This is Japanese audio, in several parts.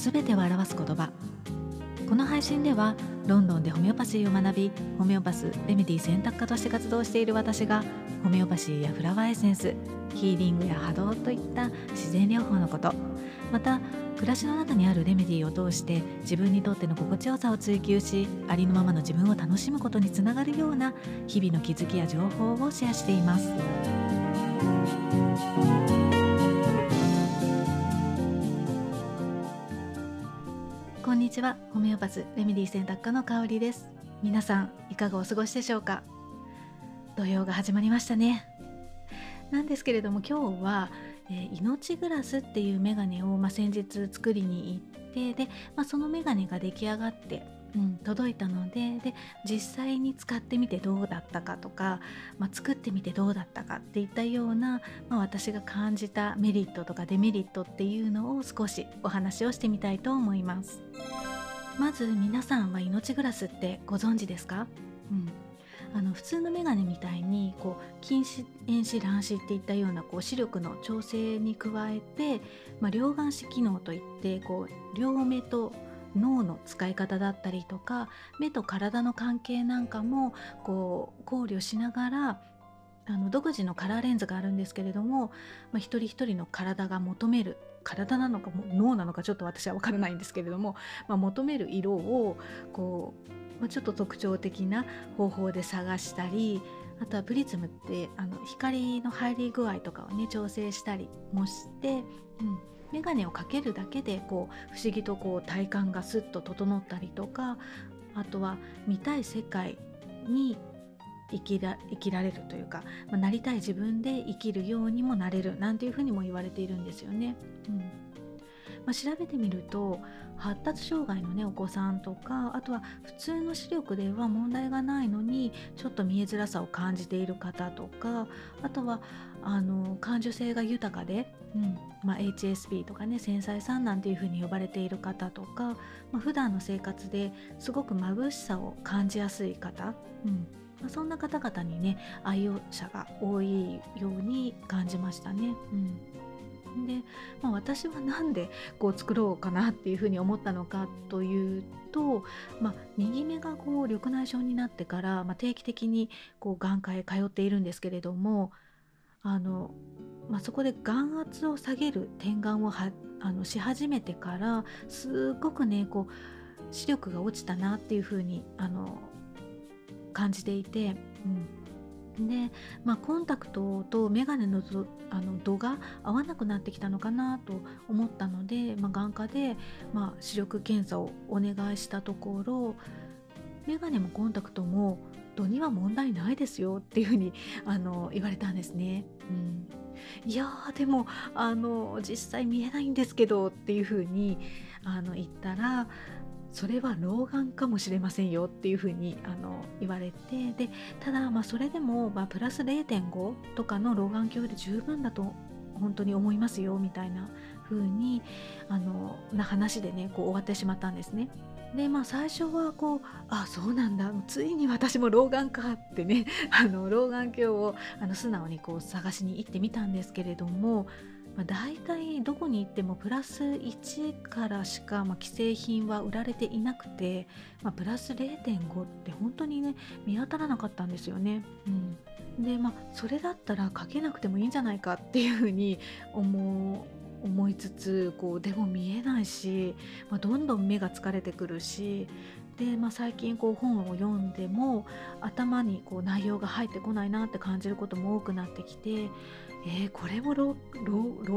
全てを表す言葉この配信ではロンドンでホメオパシーを学びホメオパスレメディ選択科として活動している私がホメオパシーやフラワーエッセンスヒーリングや波動といった自然療法のことまた暮らしの中にあるレメディを通して自分にとっての心地よさを追求しありのままの自分を楽しむことにつながるような日々の気づきや情報をシェアしています。にちは。ホメオパスレメディ選択科の香りです。皆さんいかがお過ごしでしょうか？土曜が始まりましたね。なんですけれども今日は、えー、命グラスっていうメガネを、まあ、先日作りに行ってで、まあ、そのメガネが出来上がってうん、届いたのでで実際に使ってみてどうだったかとか、まあ、作ってみてどうだったかっていったような、まあ、私が感じたメリットとかデメリットっていうのを少しお話をしてみたいと思います。まず皆さんは命グラスってご存知ですか、うん、あの普通のメガネみたいにこう近視遠視乱視っていったようなこう視力の調整に加えて、まあ、両眼視機能といってこう両目と脳の使い方だったりとか目と体の関係なんかもこう考慮しながらあの独自のカラーレンズがあるんですけれども、まあ、一人一人の体が求める体なのか脳なのかちょっと私は分からないんですけれども、まあ、求める色をこう、まあ、ちょっと特徴的な方法で探したりあとはプリズムってあの光の入り具合とかをね調整したりもして、うん、眼鏡をかけるだけでこう不思議とこう体感がスッと整ったりとかあとは見たい世界に生きら生きられるというか、まあ、なりたい自分で生きるようにもなれるなんていうふうにも言われているんですよね。うんまあ、調べてみると発達障害のねお子さんとかあとは普通の視力では問題がないのにちょっと見えづらさを感じている方とかあとはあの感受性が豊かで、うんまあ、HSP とかね繊細さんなんていうふうに呼ばれている方とか、まあ、普段の生活ですごく眩しさを感じやすい方、うんまあ、そんな方々にね愛用者が多いように感じましたね。うんで、まあ、私は何でこう作ろうかなっていうふうに思ったのかというと、まあ、右目がこう緑内障になってから、まあ、定期的にこう眼科へ通っているんですけれどもあの、まあ、そこで眼圧を下げる点眼をはあのし始めてからすごくねこう視力が落ちたなっていうふうにあの感じていて、うん、で、まあ、コンタクトと眼鏡のあの度が合わなくなってきたのかなと思ったので、まあ、眼科で、まあ、視力検査をお願いしたところ眼鏡もコンタクトも度には問題ないですよっていうふうにあの言われたんですね。うん、いやでもあの実際見えないんですけどっていうふうにあの言ったらそれは老眼かもしれませんよっていうふうにあの言われてでただ、まあ、それでも、まあ、プラス0.5とかの老眼鏡で十分だと本当に思いますよみたいな風にあのな話でねこう終わってしまったんですね。でまあ最初はこうあそうなんだついに私も老眼かってねあの老眼鏡をあの素直にこう探しに行ってみたんですけれども、まあ、大体どこに行ってもプラス1からしか、まあ、既製品は売られていなくて、まあ、プラス0.5って本当にね見当たらなかったんですよね。うん、でまあそれだったらかけなくてもいいんじゃないかっていうふうに思う思いつつこうでも見えないし、まあ、どんどん目が疲れてくるしで、まあ、最近こう本を読んでも頭にこう内容が入ってこないなって感じることも多くなってきて、えー、これも老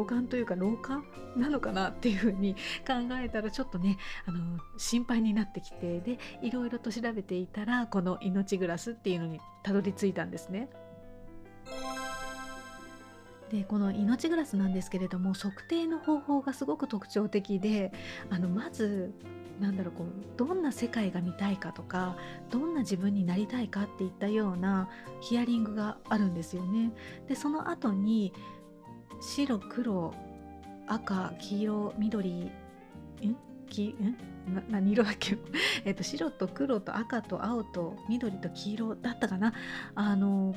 眼というか老化なのかなっていうふうに 考えたらちょっとねあの心配になってきてでいろいろと調べていたらこの命グラスっていうのにたどり着いたんですね。でこの命グラスなんですけれども測定の方法がすごく特徴的であのまずなんだろうこうどんな世界が見たいかとかどんな自分になりたいかっていったようなヒアリングがあるんですよね。でその後に白黒赤黄色緑ん？きん？何色だっけ、えっと、白と黒と赤と青と緑と黄色だったかな。あの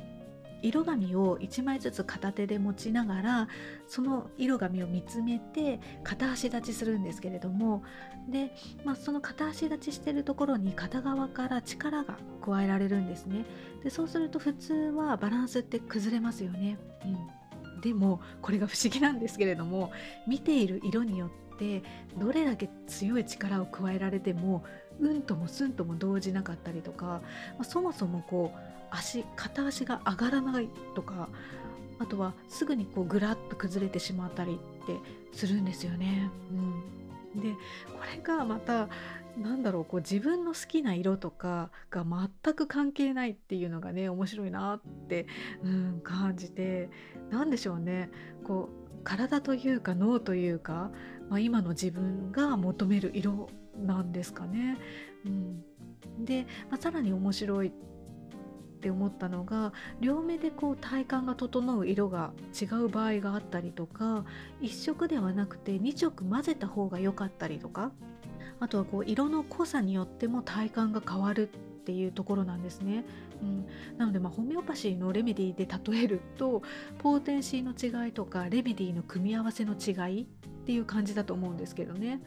色紙を1枚ずつ片手で持ちながらその色紙を見つめて片足立ちするんですけれどもで、まあ、その片足立ちしてるところに片側から力が加えられるんですね。でそうすると普通はバランスって崩れますよね、うん、でもこれが不思議なんですけれども見ている色によってどれだけ強い力を加えられてもうんともすんとも動じなかったりとか、まあ、そもそもこう足片足が上がらないとかあとはすぐにこうぐらっと崩れてしまったりってするんですよね。うん、でこれがまたなんだろうこう自分の好きな色とかが全く関係ないっていうのがね面白いなって、うん、感じて何でしょうねこう体というか脳というか、まあ、今の自分が求める色なんですかね。うん、で、まあ、さらに面白いって思ったのが両目でこう体感が整う色が違う場合があったりとか1色ではなくて2色混ぜた方が良かったりとかあとはこう色の濃さによっても体感が変わるっていうところなんですね。うん、なのでまあホメオパシーのレメディで例えるとポーテンシーの違いとかレメディの組み合わせの違いっていう感じだと思うんですけどね。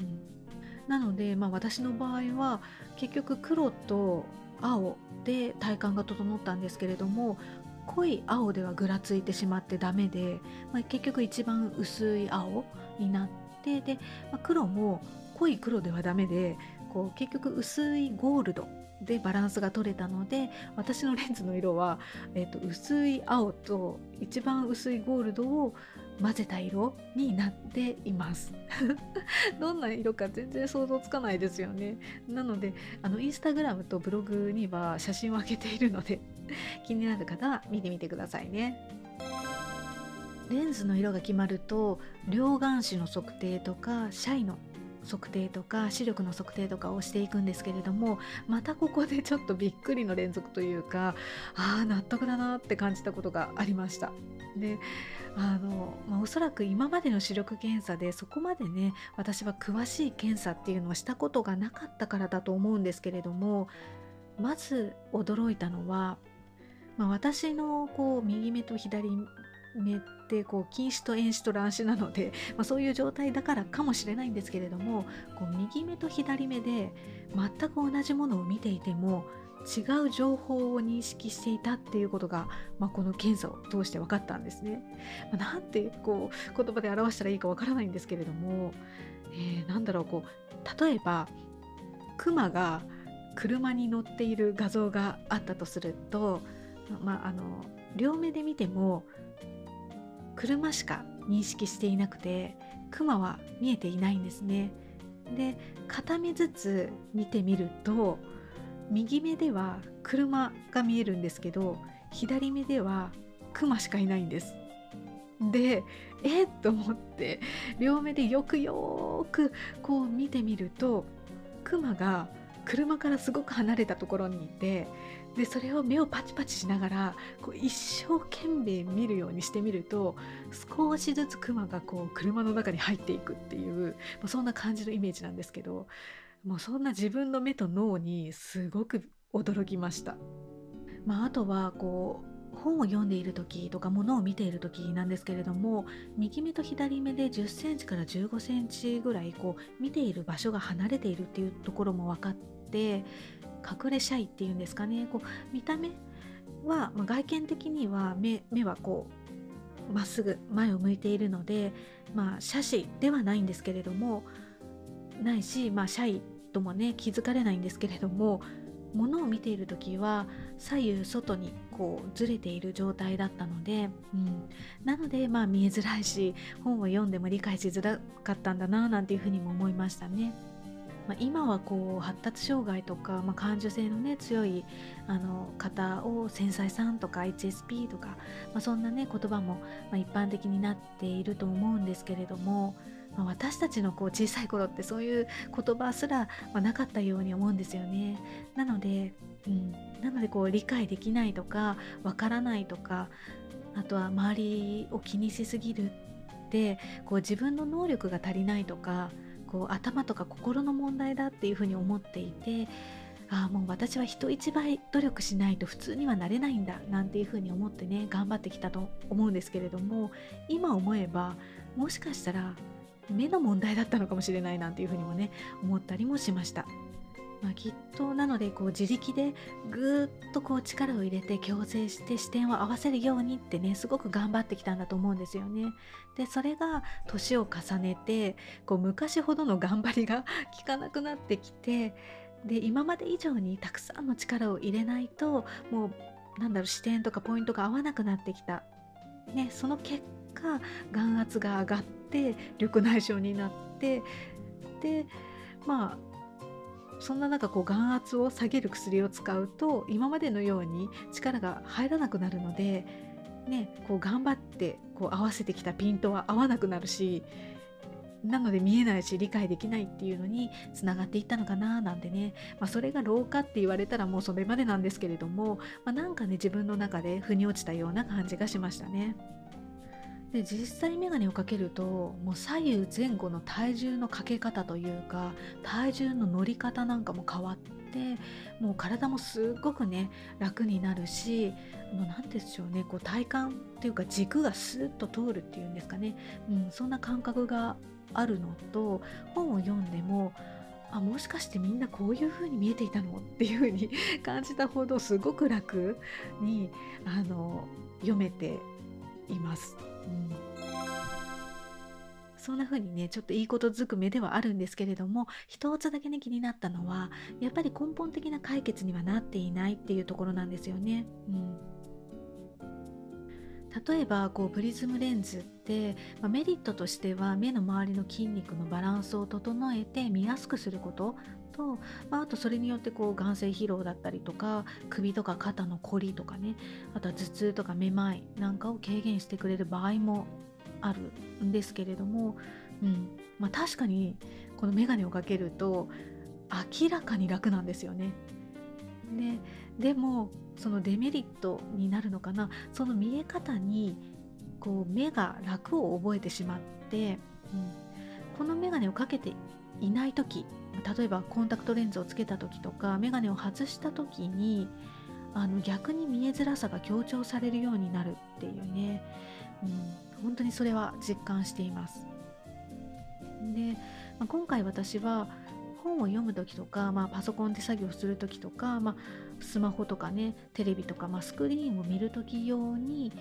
うん、なので、まあ、私の場合は結局黒と青で体感が整ったんですけれども濃い青ではぐらついてしまってダメで、まあ、結局一番薄い青になってで、まあ、黒も濃い黒ではダメでこう結局薄いゴールドでバランスが取れたので私のレンズの色は、えーと、薄い青と一番薄いゴールドを混ぜた色になっています。どんな色か全然想像つかないですよね。なのであのインスタグラムとブログには写真を上げているので 気になる方は見てみてくださいね。レンズの色が決まると両眼視の測定とかシャイの測定とか視力の測定とかをしていくんですけれどもまたここでちょっとびっくりの連続というかああ納得だなって感じたことがありました。であの、まあ、おそらく今までの視力検査でそこまでね私は詳しい検査っていうのをしたことがなかったからだと思うんですけれどもまず驚いたのは、まあ、私のこう右目と左目ってこう近視と遠視と乱視なので、まあ、そういう状態だからかもしれないんですけれどもこう右目と左目で全く同じものを見ていても違う情報を認識していたっていうことが、まあ、この検査を通して分かったんですね。まあ、なんてこう言葉で表したらいいか分からないんですけれども、えー、なんだろうこう例えばクマが車に乗っている画像があったとすると、まあ、あの両目で見ても車しか認識していなくてクマは見えていないんですね。で片目ずつ見てみると右目では車が見えるんですけど左目ではクマしかいないんです。でえっ？と思って両目でよくよくこう見てみるとクマが車からすごく離れたところにいてでそれを目をパチパチしながらこう一生懸命見るようにしてみると少しずつクマがこう車の中に入っていくっていう、まあ、そんな感じのイメージなんですけどもうそんな自分の目と脳にすごく驚きました。まあ、あとはこう本を読んでいる時とか物を見ている時なんですけれども右目と左目で1 0センチから1 5センチぐらいこう見ている場所が離れているっていうところも分かって隠れシャイっていうんですかねこう見た目は、まあ、外見的には目目はこうまっすぐ前を向いているのでまあ斜視ではないんですけれどもないし、まあ、シャイともね気づかれないんですけれども物を見ている時は左右外にこうずれている状態だったので、うん、なのでまあ見えづらいし本を読んでも理解しづらかったんだななんていうふうにも思いましたね。まあ、今はこう発達障害とか、まあ、感受性の、ね、強いあの方を繊細さんとか HSP とか、まあ、そんな、ね、言葉も、ま一般的になっていると思うんですけれども、ま私たちのこう小さい頃ってそういう言葉すら、まなかったように思うんですよね。なので、うん、なのでこう理解できないとかわからないとかあとは周りを気にしすぎるってこう自分の能力が足りないとかこう頭とか心の問題だっていうふうに思っていてああもう私は人一倍努力しないと普通にはなれないんだなんていうふうに思ってね頑張ってきたと思うんですけれども今思えばもしかしたら目の問題だったのかもしれないなんていうふうにもね思ったりもしました。まあ、きっとなのでこう自力でぐーっとこう力を入れて矯正して視点を合わせるようにってねすごく頑張ってきたんだと思うんですよね。でそれが年を重ねてこう昔ほどの頑張りが効かなくなってきてで今まで以上にたくさんの力を入れないともうなんだろう視点とかポイントが合わなくなってきた。ね、その結果眼圧が上がって緑内障になってでまあそんな中こう眼圧を下げる薬を使うと今までのように力が入らなくなるので、ね、こう頑張ってこう合わせてきたピントは合わなくなるしなので見えないし理解できないっていうのにつながっていったのかななんてね、まあ、それが老化って言われたらもうそれまでなんですけれども、まあ、なんかね自分の中で腑に落ちたような感じがしましたね。で実際眼鏡をかけるともう左右前後の体重のかけ方というか体重の乗り方なんかも変わってもう体もすっごくね楽になるし何でしょうねこう体感っていうか軸がスーッと通るっていうんですかね、うん、そんな感覚があるのと本を読んでもあもしかしてみんなこういう風に見えていたのっていう風に 感じたほどすごく楽にあの読めています。うん、そんな風にねちょっといいことずくめではあるんですけれども一つだけね気になったのはやっぱり根本的な解決にはなっていないっていうところなんですよね。うん例えばこうプリズムレンズって、まあ、メリットとしては目の周りの筋肉のバランスを整えて見やすくすることと、まあ、あとそれによってこう眼性疲労だったりとか首とか肩のこりとかねあとは頭痛とかめまいなんかを軽減してくれる場合もあるんですけれども、うん。まあ、確かにこの眼鏡をかけると明らかに楽なんですよね。ででもそのデメリットになるのかな。その見え方にこう目が楽を覚えてしまって、うん、この眼鏡をかけていない時例えばコンタクトレンズをつけた時とか眼鏡を外した時にあの逆に見えづらさが強調されるようになるっていうね、うん、本当にそれは実感しています。で、まあ、今回私は本を読む時とか、まあ、パソコンで作業する時とか、まあ、スマホとかねテレビとか、まあ、スクリーンを見る時用に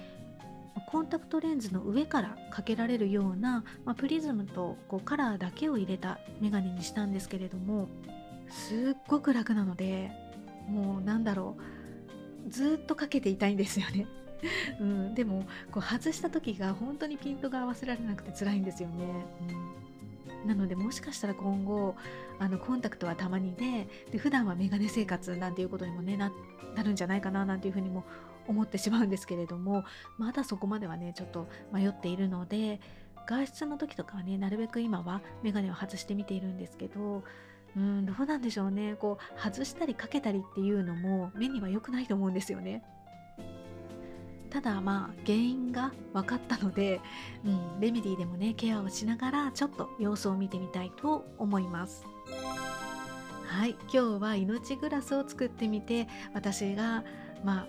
コンタクトレンズの上からかけられるような、まあ、プリズムとこうカラーだけを入れたメガネにしたんですけれどもすっごく楽なのでもうなんだろうずっとかけていたいんですよね。うん、でもこう外した時が本当にピントが合わせられなくて辛いんですよね。うん、なのでもしかしたら今後あのコンタクトはたまにでで普段はメガネ生活なんていうことにもねなるんじゃないかななんていうふうにも思ってしまうんですけれどもまだそこまではねちょっと迷っているので外出の時とかはねなるべく今はメガネを外してみているんですけどうんどうなんでしょうねこう外したりかけたりっていうのも目には良くないと思うんですよね。ただまあ原因が分かったので、うん、レメディでもねケアをしながらちょっと様子を見てみたいと思います。はい今日は命グラスを作ってみて私がまあ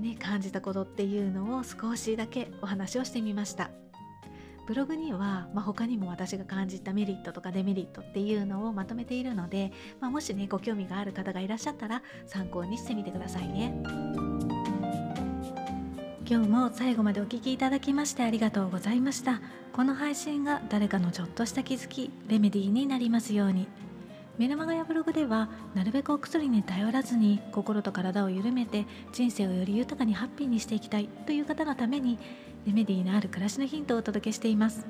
ね、感じたことっていうのを少しだけお話をしてみました。ブログには、まあ、他にも私が感じたメリットとかデメリットっていうのをまとめているので、まあ、もしねご興味がある方がいらっしゃったら参考にしてみてくださいね。今日も最後までお聴きいただきましてありがとうございました。この配信が誰かのちょっとした気づきレメディーになりますように。メルマガやブログではなるべくお薬に頼らずに心と体を緩めて人生をより豊かにハッピーにしていきたいという方のためにレメディーのある暮らしのヒントをお届けしています。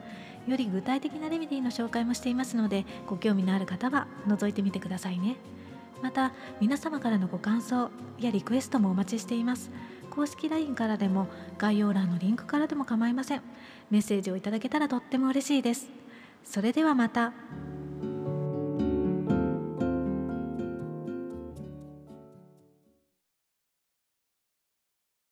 より具体的なレメディーの紹介もしていますのでご興味のある方は覗いてみてくださいね。また皆様からのご感想やリクエストもお待ちしています。公式 LINE からでも概要欄のリンクからでも構いません。メッセージをいただけたらとっても嬉しいです。それではまた。